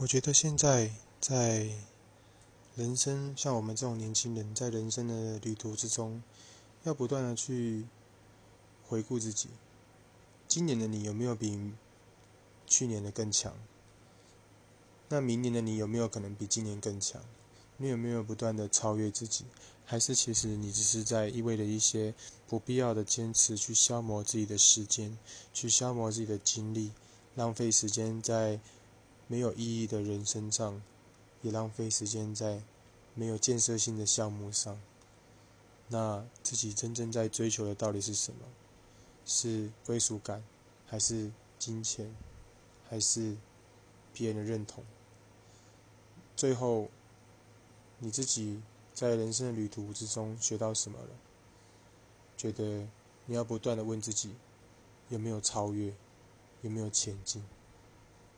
我觉得现在在人生，像我们这种年轻人，在人生的旅途之中，要不断的去回顾自己，今年的你有没有比去年的更强？那明年的你有没有可能比今年更强？你有没有不断的超越自己？还是其实你只是在意味着一些不必要的坚持，去消磨自己的时间，去消磨自己的精力，浪费时间在？没有意义的人生上，也浪费时间在没有建设性的项目上。那自己真正在追求的到底是什么？是归属感，还是金钱，还是别人的认同？最后，你自己在人生的旅途之中学到什么了？觉得你要不断的问自己，有没有超越，有没有前进？